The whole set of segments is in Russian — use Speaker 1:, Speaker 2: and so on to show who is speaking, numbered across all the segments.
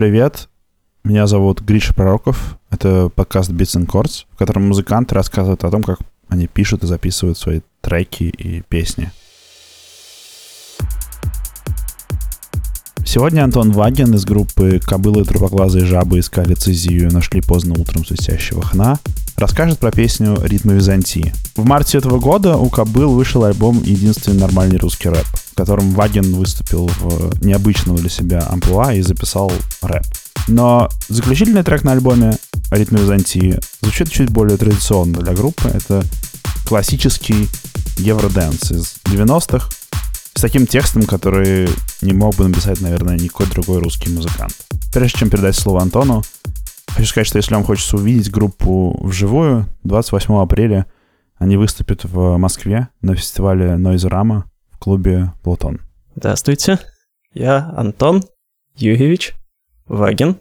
Speaker 1: Привет, меня зовут Гриша Пророков. Это подкаст Beats and Chords, в котором музыканты рассказывают о том, как они пишут и записывают свои треки и песни. Сегодня Антон Вагин из группы «Кобылы, трупоглазые жабы искали цезию, нашли поздно утром свистящего хна» расскажет про песню «Ритмы Византии». В марте этого года у Кобыл вышел альбом «Единственный нормальный русский рэп», в котором Вагин выступил в необычного для себя амплуа и записал рэп. Но заключительный трек на альбоме «Ритмы Византии» звучит чуть более традиционно для группы. Это классический евроденс из 90-х, с таким текстом, который не мог бы написать, наверное, никакой другой русский музыкант. Прежде чем передать слово Антону, хочу сказать, что если вам хочется увидеть группу вживую, 28 апреля они выступят в Москве на фестивале Noise Rama клубе Плутон.
Speaker 2: Здравствуйте, я Антон Юрьевич Вагин.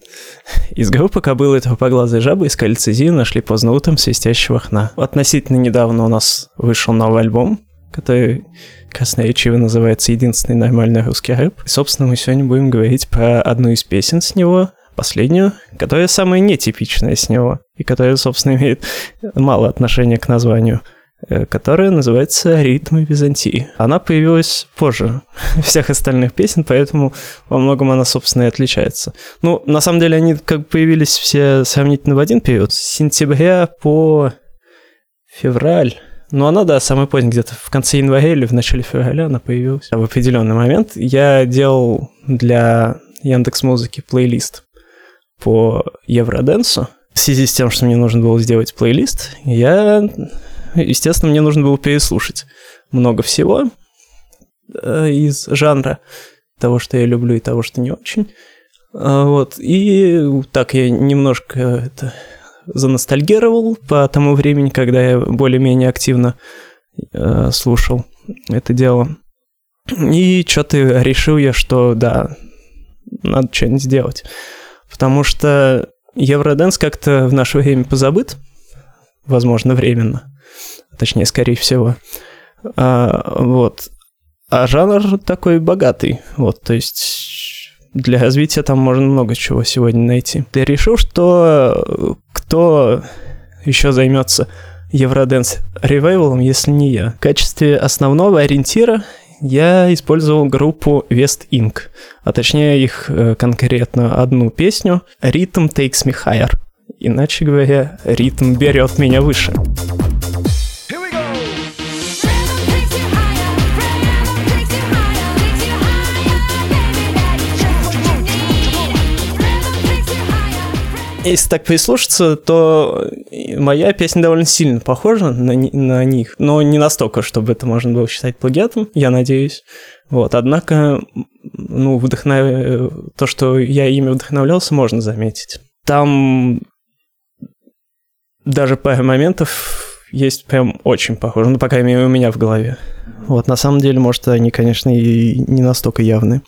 Speaker 2: Из группы кобылы этого поглазой жабы искали цезию, нашли поздно утром свистящего хна. Относительно недавно у нас вышел новый альбом, который красноречиво называется «Единственный нормальный русский рэп». И, собственно, мы сегодня будем говорить про одну из песен с него, последнюю, которая самая нетипичная с него, и которая, собственно, имеет мало отношения к названию которая называется «Ритмы Византии». Она появилась позже всех остальных песен, поэтому во многом она, собственно, и отличается. Ну, на самом деле, они как появились все сравнительно в один период, с сентября по февраль ну, она, да, самый поздний, где-то в конце января или в начале февраля она появилась. В определенный момент я делал для Яндекс Музыки плейлист по Евроденсу. В связи с тем, что мне нужно было сделать плейлист, я, естественно, мне нужно было переслушать много всего э, из жанра того, что я люблю и того, что не очень. А, вот. И так я немножко это заностальгировал по тому времени, когда я более-менее активно э, слушал это дело. И что-то решил я, что да, надо что-нибудь сделать. Потому что Евроденс как-то в наше время позабыт, возможно, временно. Точнее, скорее всего. А, вот. А жанр такой богатый. Вот, то есть для развития там можно много чего сегодня найти. Ты решил, что кто еще займется Евроденс ревайвалом, если не я? В качестве основного ориентира я использовал группу West Inc., а точнее их э, конкретно одну песню «Rhythm Takes Me Higher». Иначе говоря, ритм берет меня выше. Если так прислушаться, то моя песня довольно сильно похожа на, на них, но не настолько, чтобы это можно было считать плагиатом, я надеюсь. Вот, однако, ну, вдохнов... то, что я ими вдохновлялся, можно заметить. Там даже пара моментов есть прям очень похожи, ну, по крайней мере, у меня в голове. Вот, на самом деле, может, они, конечно, и не настолько явны.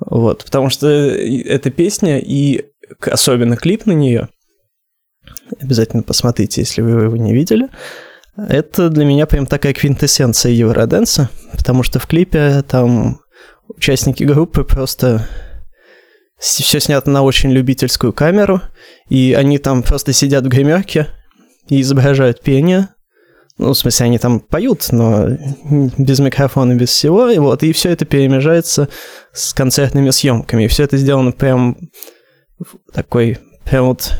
Speaker 2: Вот, потому что эта песня и особенно клип на нее, обязательно посмотрите, если вы его не видели, это для меня прям такая квинтэссенция Евроденса, потому что в клипе там участники группы просто все снято на очень любительскую камеру, и они там просто сидят в гримерке и изображают пение. Ну, в смысле, они там поют, но без микрофона, без всего, и вот, и все это перемежается с концертными съемками. И все это сделано прям такой прям вот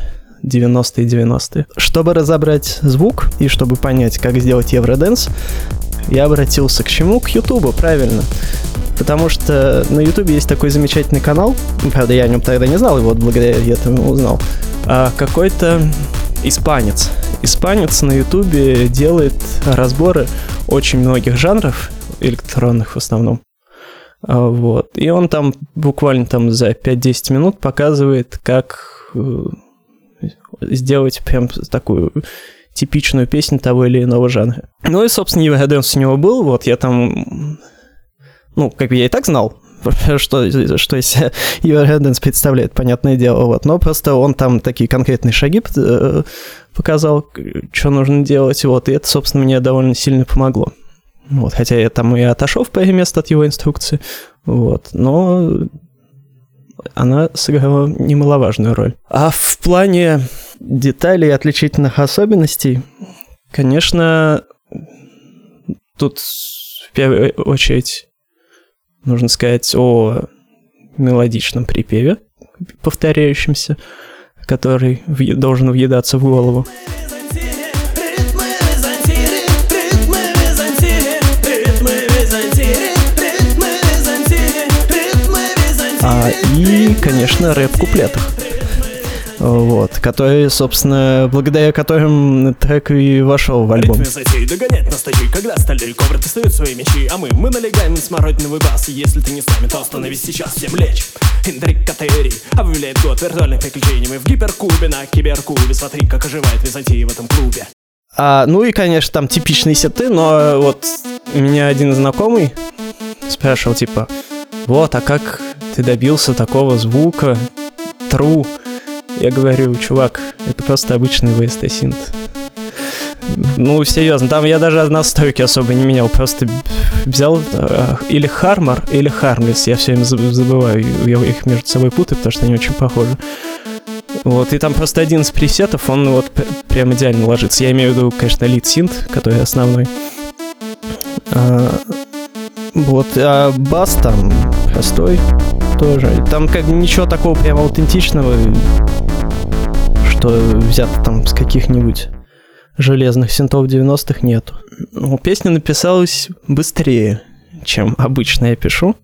Speaker 2: 90-е 90-е. Чтобы разобрать звук и чтобы понять, как сделать Евроденс, я обратился к чему? К Ютубу, правильно. Потому что на Ютубе есть такой замечательный канал, правда, я о нем тогда не знал, и вот благодаря этому узнал, а какой-то испанец. Испанец на Ютубе делает разборы очень многих жанров, электронных в основном. А, вот. И он там буквально там за 5-10 минут показывает, как э, сделать прям такую типичную песню того или иного жанра. Ну и, собственно, Евроденс у него был, вот я там, ну, как бы я и так знал, что, что из Евроденс представляет, понятное дело, вот, но просто он там такие конкретные шаги э, показал, что нужно делать, вот, и это, собственно, мне довольно сильно помогло. Вот, хотя я там и отошел в паре мест от его инструкции. Вот, но она сыграла немаловажную роль. А в плане деталей и отличительных особенностей, конечно, тут в первую очередь нужно сказать о мелодичном припеве, повторяющемся, который должен въедаться в голову. И, конечно, рэп куплетах вот, которые, собственно, благодаря которым трек и вошел в альбом. догонять на стадии, когда стали ковры достают свои мечи, а мы, мы налегаем на смородиновый бас, если ты не с нами, то остановись сейчас, всем лечь. Интриг Катери объявляет год виртуальных приключений, мы в гиперкубе на киберкубе, смотри, как оживает Византия в этом клубе. А, ну и, конечно, там типичные сеты, но вот меня один знакомый спрашивал, типа, вот, а как ты добился такого звука, true, я говорю, чувак, это просто обычный VST синт. Ну, серьезно, там я даже настройки особо не менял, просто взял э, или Хармор, или Хармлес, я все время забываю, я их между собой путаю, потому что они очень похожи. Вот, и там просто один из пресетов, он вот прям идеально ложится. Я имею в виду, конечно, лид синт, который основной. А, вот, а бас там простой тоже. Там как ничего такого прям аутентичного что взято там с каких-нибудь железных синтов 90-х нету. Ну, песня написалась быстрее, чем обычно я пишу.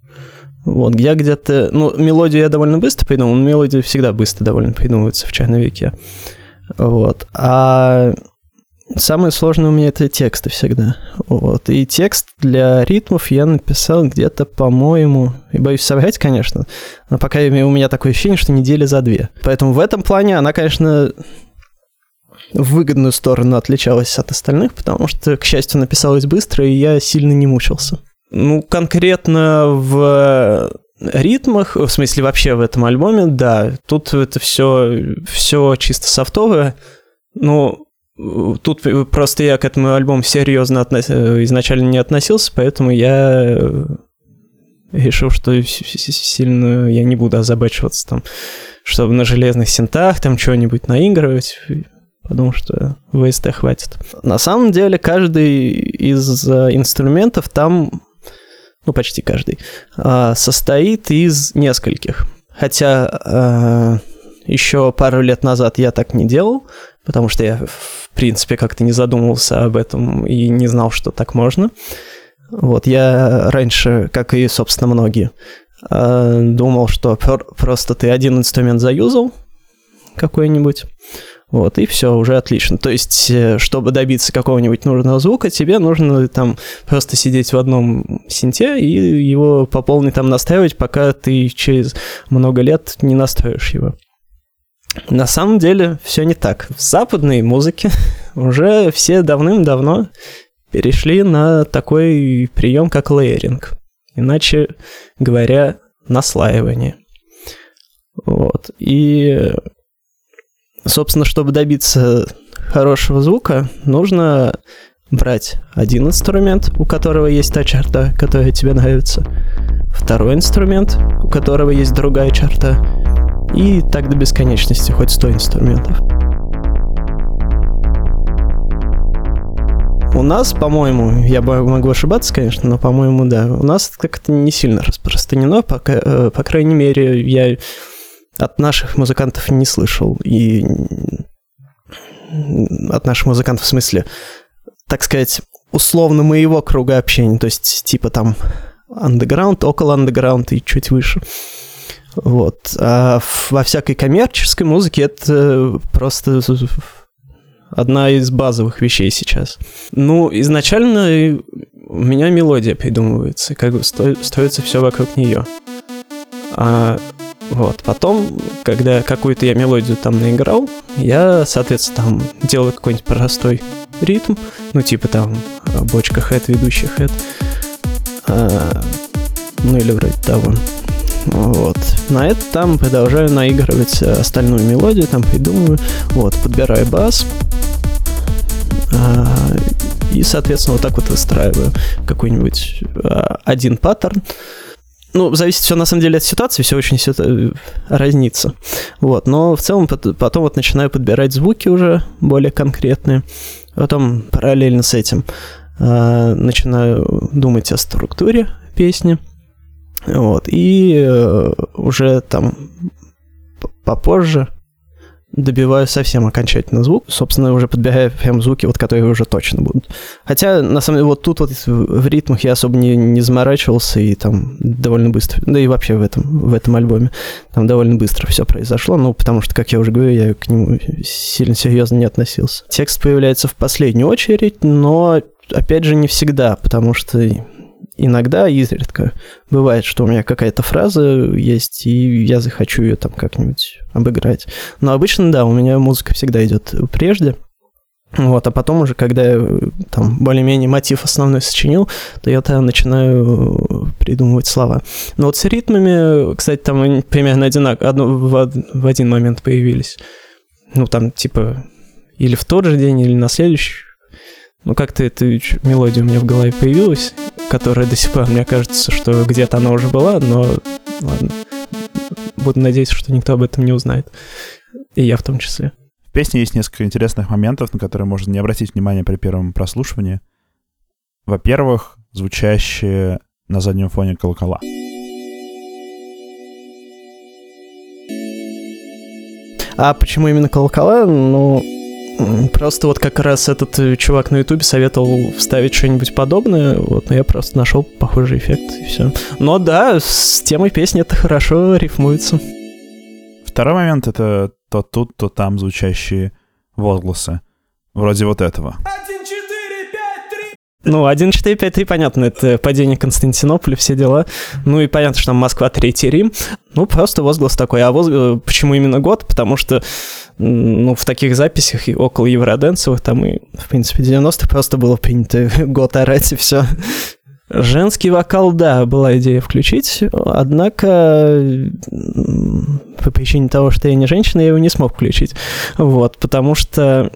Speaker 2: Вот, я где-то... Ну, мелодию я довольно быстро придумал, но мелодии всегда быстро довольно придумываются в черновике. Вот. А самое сложное у меня это тексты всегда. Вот. И текст для ритмов я написал где-то, по-моему, и боюсь соврать, конечно, но пока у меня такое ощущение, что недели за две. Поэтому в этом плане она, конечно, в выгодную сторону отличалась от остальных, потому что, к счастью, написалась быстро, и я сильно не мучился. Ну, конкретно в ритмах, в смысле вообще в этом альбоме, да, тут это все, все чисто софтовое. Ну, тут просто я к этому альбому серьезно относ... изначально не относился, поэтому я решил, что сильно я не буду озабачиваться там, чтобы на железных синтах там что-нибудь наигрывать. Подумал, что VST хватит. На самом деле, каждый из э, инструментов там, ну, почти каждый, а, состоит из нескольких. Хотя э, еще пару лет назад я так не делал, потому что я, в принципе, как-то не задумывался об этом и не знал, что так можно. Вот, я раньше, как и, собственно, многие, э, думал, что просто ты один инструмент заюзал какой-нибудь, вот, и все, уже отлично. То есть, э, чтобы добиться какого-нибудь нужного звука, тебе нужно там просто сидеть в одном синте и его по полной там настраивать, пока ты через много лет не настроишь его. На самом деле все не так. В западной музыке уже все давным-давно перешли на такой прием, как лейеринг. Иначе говоря, наслаивание. Вот. И, собственно, чтобы добиться хорошего звука, нужно брать один инструмент, у которого есть та черта, которая тебе нравится, второй инструмент, у которого есть другая черта, и так до бесконечности, хоть 100 инструментов. У нас, по-моему, я могу ошибаться, конечно, но, по-моему, да, у нас как-то не сильно распространено, пока, э, по крайней мере, я от наших музыкантов не слышал. И от наших музыкантов в смысле, так сказать, условно моего круга общения, то есть типа там underground, около underground и чуть выше. Вот. А во всякой коммерческой музыке это просто одна из базовых вещей сейчас. Ну, изначально у меня мелодия придумывается, как бы строится все вокруг нее. А вот, потом, когда какую-то я мелодию там наиграл, я, соответственно, там делаю какой-нибудь простой ритм, ну, типа там бочка хэт, ведущий хэт, а, ну, или вроде того. Вот. На это там продолжаю наигрывать остальную мелодию, там придумываю, вот, подбираю бас, а, и, соответственно, вот так вот выстраиваю какой-нибудь а, один паттерн. ну, зависит все на самом деле от ситуации, все очень все э, разнится. Вот, но в целом потом вот начинаю подбирать звуки уже более конкретные. Потом параллельно с этим э, начинаю думать о структуре песни. Вот, и э, уже там попозже добиваю совсем окончательно звук. Собственно, уже подбираю прям звуки, вот которые уже точно будут. Хотя, на самом деле, вот тут вот в ритмах я особо не, не заморачивался, и там довольно быстро, да и вообще в этом, в этом альбоме, там довольно быстро все произошло, ну, потому что, как я уже говорю, я к нему сильно серьезно не относился. Текст появляется в последнюю очередь, но, опять же, не всегда, потому что иногда, изредка, бывает, что у меня какая-то фраза есть, и я захочу ее там как-нибудь обыграть. Но обычно, да, у меня музыка всегда идет прежде. Вот, а потом уже, когда я там более-менее мотив основной сочинил, то я тогда начинаю придумывать слова. Но вот с ритмами, кстати, там они примерно одинаково, одно, в, в один момент появились. Ну, там, типа, или в тот же день, или на следующий. Ну, как-то эта мелодия у меня в голове появилась, которая до сих пор, мне кажется, что где-то она уже была, но ладно. Буду надеяться, что никто об этом не узнает. И я в том числе.
Speaker 1: В песне есть несколько интересных моментов, на которые можно не обратить внимания при первом прослушивании. Во-первых, звучащие на заднем фоне колокола.
Speaker 2: А почему именно колокола? Ну, Просто вот как раз этот э, чувак на ютубе советовал вставить что-нибудь подобное, вот, но я просто нашел похожий эффект, и все. Но да, с темой песни это хорошо рифмуется.
Speaker 1: Второй момент — это то тут, то там звучащие возгласы. Вроде вот этого.
Speaker 2: Ну, 1, 4, 5, 3, понятно, это падение Константинополя, все дела. Ну и понятно, что там Москва, Третий Рим. Ну, просто возглас такой. А возглас... почему именно год? Потому что ну, в таких записях и около евроденсовых там и, в принципе, 90-х просто было принято год орать и все. Женский вокал, да, была идея включить, однако по причине того, что я не женщина, я его не смог включить. Вот, потому что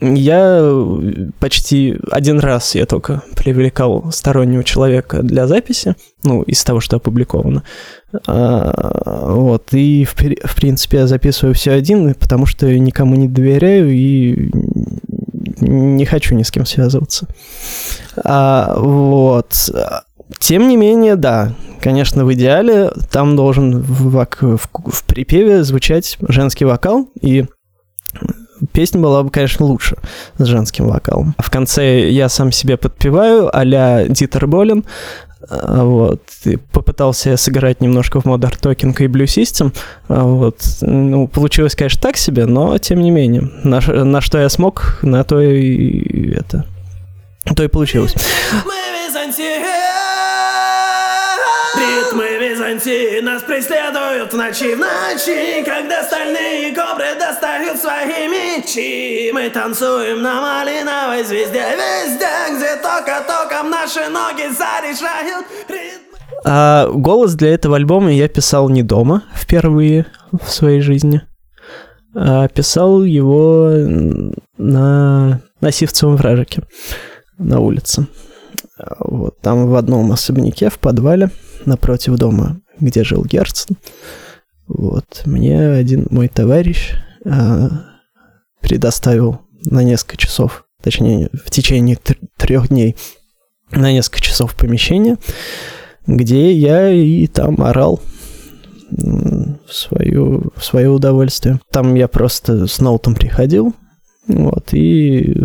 Speaker 2: я э, почти один раз я только привлекал стороннего человека для записи, ну, из того, что опубликовано. А, вот, и в, в принципе я записываю все один, потому что никому не доверяю и не хочу ни с кем связываться. А, вот. Тем не менее, да, конечно, в идеале там должен в, в, в припеве звучать женский вокал, и песня была бы, конечно, лучше с женским вокалом. В конце я сам себе подпеваю а-ля Дитер Болин, а, вот, и попытался сыграть немножко в Modern Talking и Blue System, а, вот, ну, получилось, конечно, так себе, но тем не менее, на, на что я смог, на то и это, то и получилось. Ритмы Византии преследуют ночи, в ночи, когда стальные кобры достают свои мечи. Мы танцуем на малиновой звезде, везде, где только током наши ноги зарешают. А голос для этого альбома я писал не дома впервые в своей жизни. А писал его на, на Сивцевом вражике на улице. Вот там в одном особняке в подвале напротив дома, где жил Герцен. Вот, мне один мой товарищ а, предоставил на несколько часов, точнее, в течение трех дней на несколько часов помещение, где я и там орал в, свою, в свое удовольствие. Там я просто с ноутом приходил, вот, и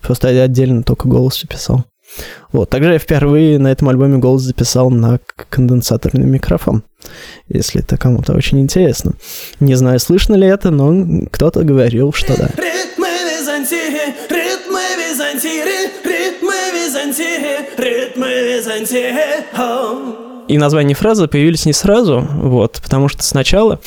Speaker 2: просто отдельно только голос писал. Вот. Также я впервые на этом альбоме голос записал на конденсаторный микрофон, если это кому-то очень интересно. Не знаю, слышно ли это, но кто-то говорил, что да. Ритмы Византии, ритмы Византии, ритмы Византии, ритмы Византии. И название фразы появились не сразу, вот, потому что сначала,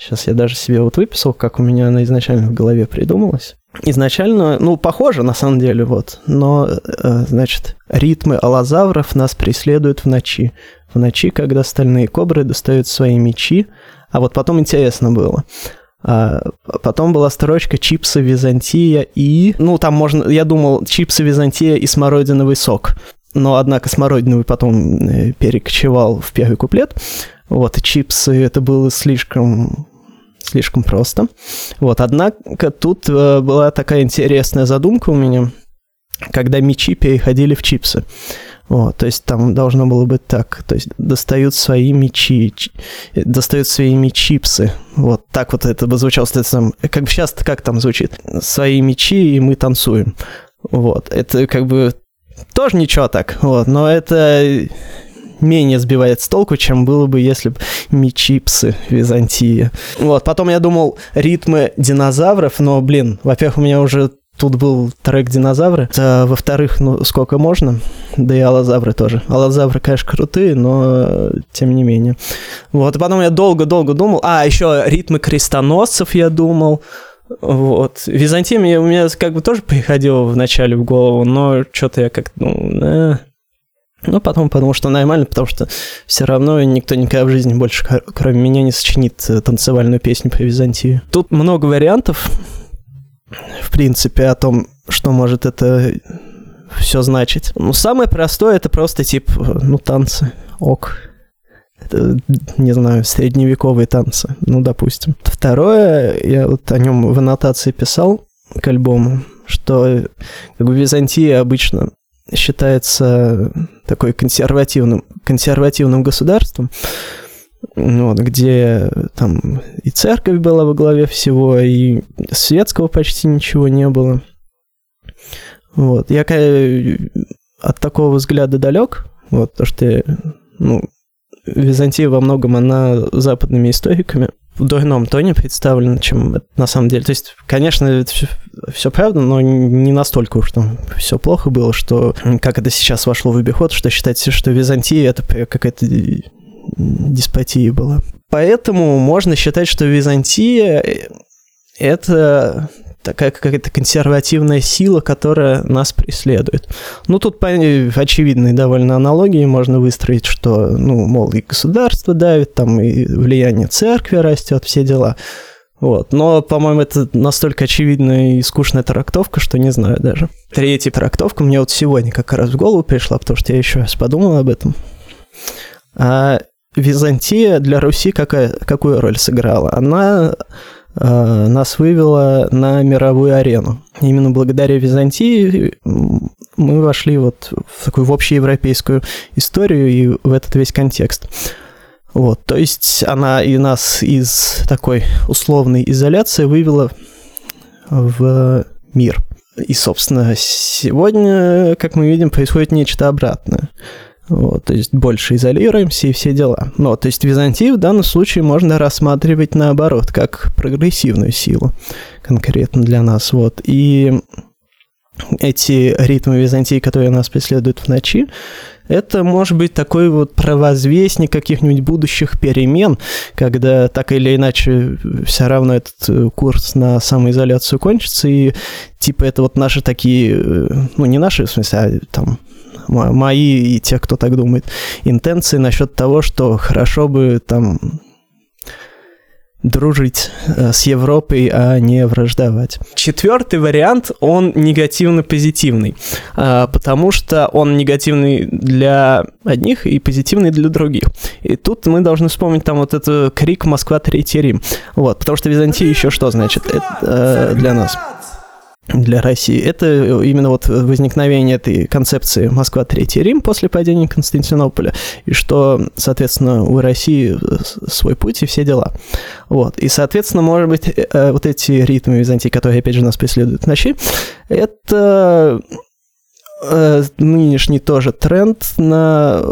Speaker 2: сейчас я даже себе вот выписал, как у меня она изначально в голове придумалась. Изначально, ну, похоже на самом деле, вот, но, э, значит, ритмы аллозавров нас преследуют в ночи. В ночи, когда стальные кобры достают свои мечи, а вот потом интересно было. А потом была строчка «Чипсы Византия» и... Ну, там можно... Я думал, «Чипсы Византия» и «Смородиновый сок». но, однако, смородиновый потом э, перекочевал в первый куплет. Вот, чипсы это было слишком слишком просто. Вот, однако тут э, была такая интересная задумка у меня, когда мечи переходили в чипсы. Вот, то есть там должно было быть так, то есть достают свои мечи, достают своими чипсы. Вот так вот это бы звучало, соответственно, как бы сейчас как там звучит? Свои мечи, и мы танцуем. Вот, это как бы тоже ничего так, вот, но это менее сбивает с толку, чем было бы, если бы мечипсы Византии. Вот, потом я думал ритмы динозавров, но, блин, во-первых, у меня уже тут был трек динозавры, а, во-вторых, ну, сколько можно, да и аллозавры тоже. Аллозавры, конечно, крутые, но тем не менее. Вот, и потом я долго-долго думал, а, еще ритмы крестоносцев я думал, вот. Византия у меня как бы тоже приходила вначале в голову, но что-то я как ну, э, ну, потом потому что нормально, потому что все равно никто никогда в жизни больше, кроме меня, не сочинит э, танцевальную песню по Византии. Тут много вариантов, в принципе, о том, что может это все значить. Ну, самое простое это просто тип, ну, танцы, ок. Это, не знаю, средневековые танцы, ну, допустим. Второе, я вот о нем в аннотации писал к альбому, что как бы Византия обычно считается такой консервативным, консервативным государством, вот, где там и церковь была во главе всего, и светского почти ничего не было. Вот. Я от такого взгляда далек, вот, то что, ну, Византия во многом, она западными историками в дурном тоне представлена, чем на самом деле. То есть, конечно, это все, все правда, но не настолько уж там все плохо было, что как это сейчас вошло в обиход, что считается, что Византия это какая-то деспотия была. Поэтому можно считать, что Византия это такая какая-то консервативная сила, которая нас преследует. Ну, тут очевидные довольно аналогии можно выстроить, что, ну, мол, и государство давит, там и влияние церкви растет, все дела. Вот. Но, по-моему, это настолько очевидная и скучная трактовка, что не знаю даже. Третья трактовка мне вот сегодня как раз в голову пришла, потому что я еще раз подумал об этом. А Византия для Руси какая, какую роль сыграла? Она нас вывела на мировую арену. Именно благодаря Византии мы вошли вот в такую в общеевропейскую историю и в этот весь контекст. Вот, то есть она и нас из такой условной изоляции вывела в мир. И, собственно, сегодня, как мы видим, происходит нечто обратное. Вот, то есть больше изолируемся и все дела. Но, то есть Византию в данном случае можно рассматривать наоборот, как прогрессивную силу конкретно для нас. Вот. И эти ритмы Византии, которые нас преследуют в ночи, это может быть такой вот провозвестник каких-нибудь будущих перемен, когда так или иначе все равно этот э, курс на самоизоляцию кончится, и типа это вот наши такие, э, ну не наши, в смысле, а там мои и тех, кто так думает, интенции насчет того, что хорошо бы там дружить э, с Европой, а не враждовать. Четвертый вариант, он негативно-позитивный, а, потому что он негативный для одних и позитивный для других. И тут мы должны вспомнить там вот этот крик «Москва, Третий Рим». Вот, потому что Византия еще что значит это, э, для нас? Для России. Это именно вот возникновение этой концепции Москва Третий Рим после падения Константинополя, и что, соответственно, у России свой путь и все дела. Вот. И, соответственно, может быть, э, вот эти ритмы Византии, которые, опять же, нас преследуют в ночи, это э, нынешний тоже тренд на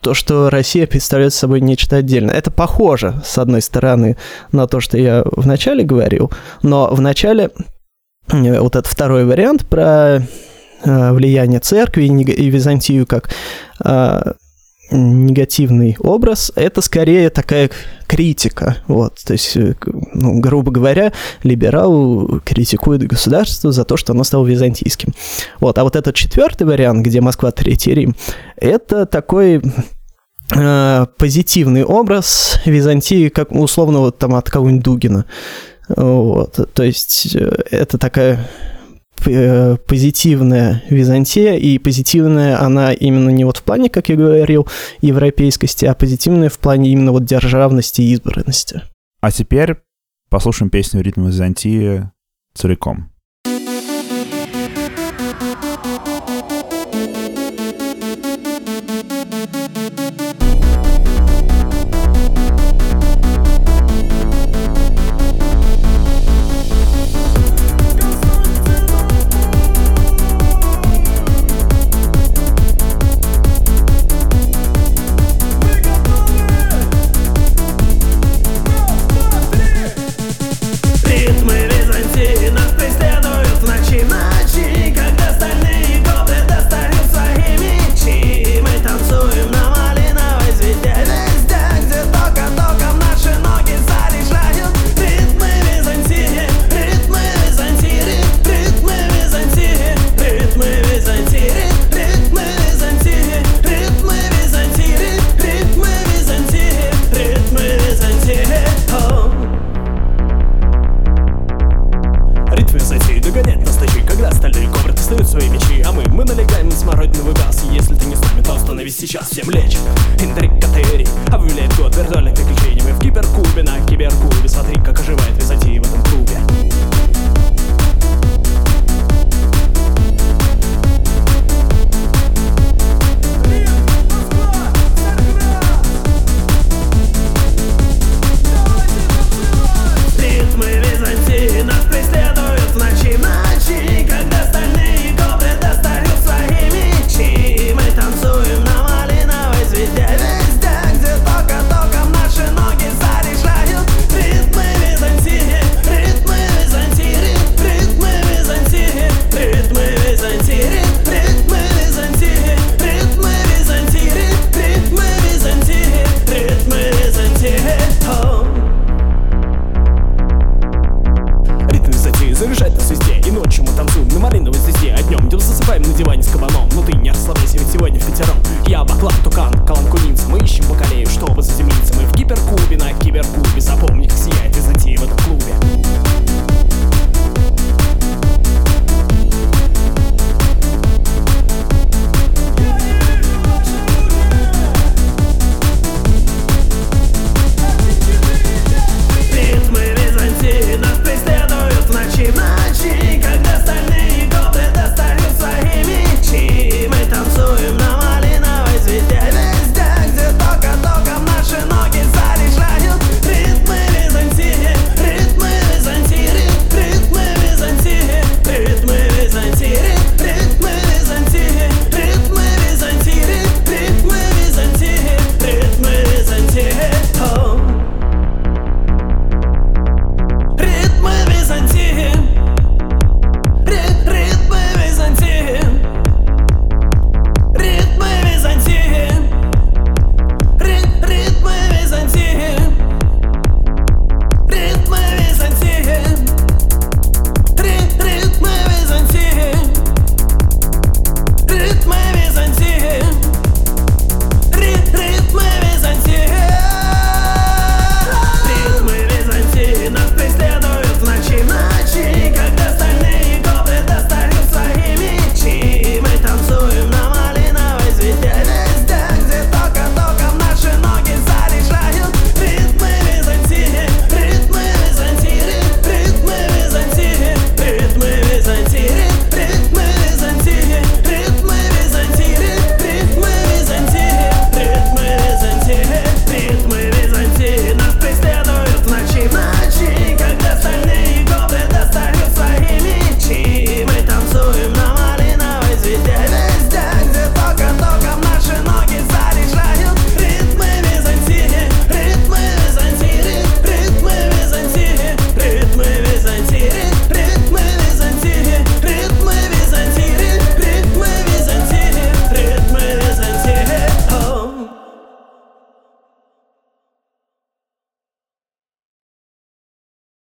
Speaker 2: то, что Россия представляет собой нечто отдельное. Это похоже, с одной стороны, на то, что я вначале говорил, но вначале Э, вот этот второй вариант про э, влияние церкви и Византию как э, негативный образ, это скорее такая критика, вот, то есть, ну, грубо говоря, либерал критикует государство за то, что оно стало византийским. Вот, а вот этот четвертый вариант, где Москва Третий Рим, это такой э, позитивный образ Византии, как условно вот там от кого-нибудь Дугина. Вот, то есть э, это такая э, позитивная Византия, и позитивная она именно не вот в плане, как я говорил, европейскости, а позитивная в плане именно вот державности и избранности.
Speaker 3: А теперь послушаем песню «Ритм Византии» целиком.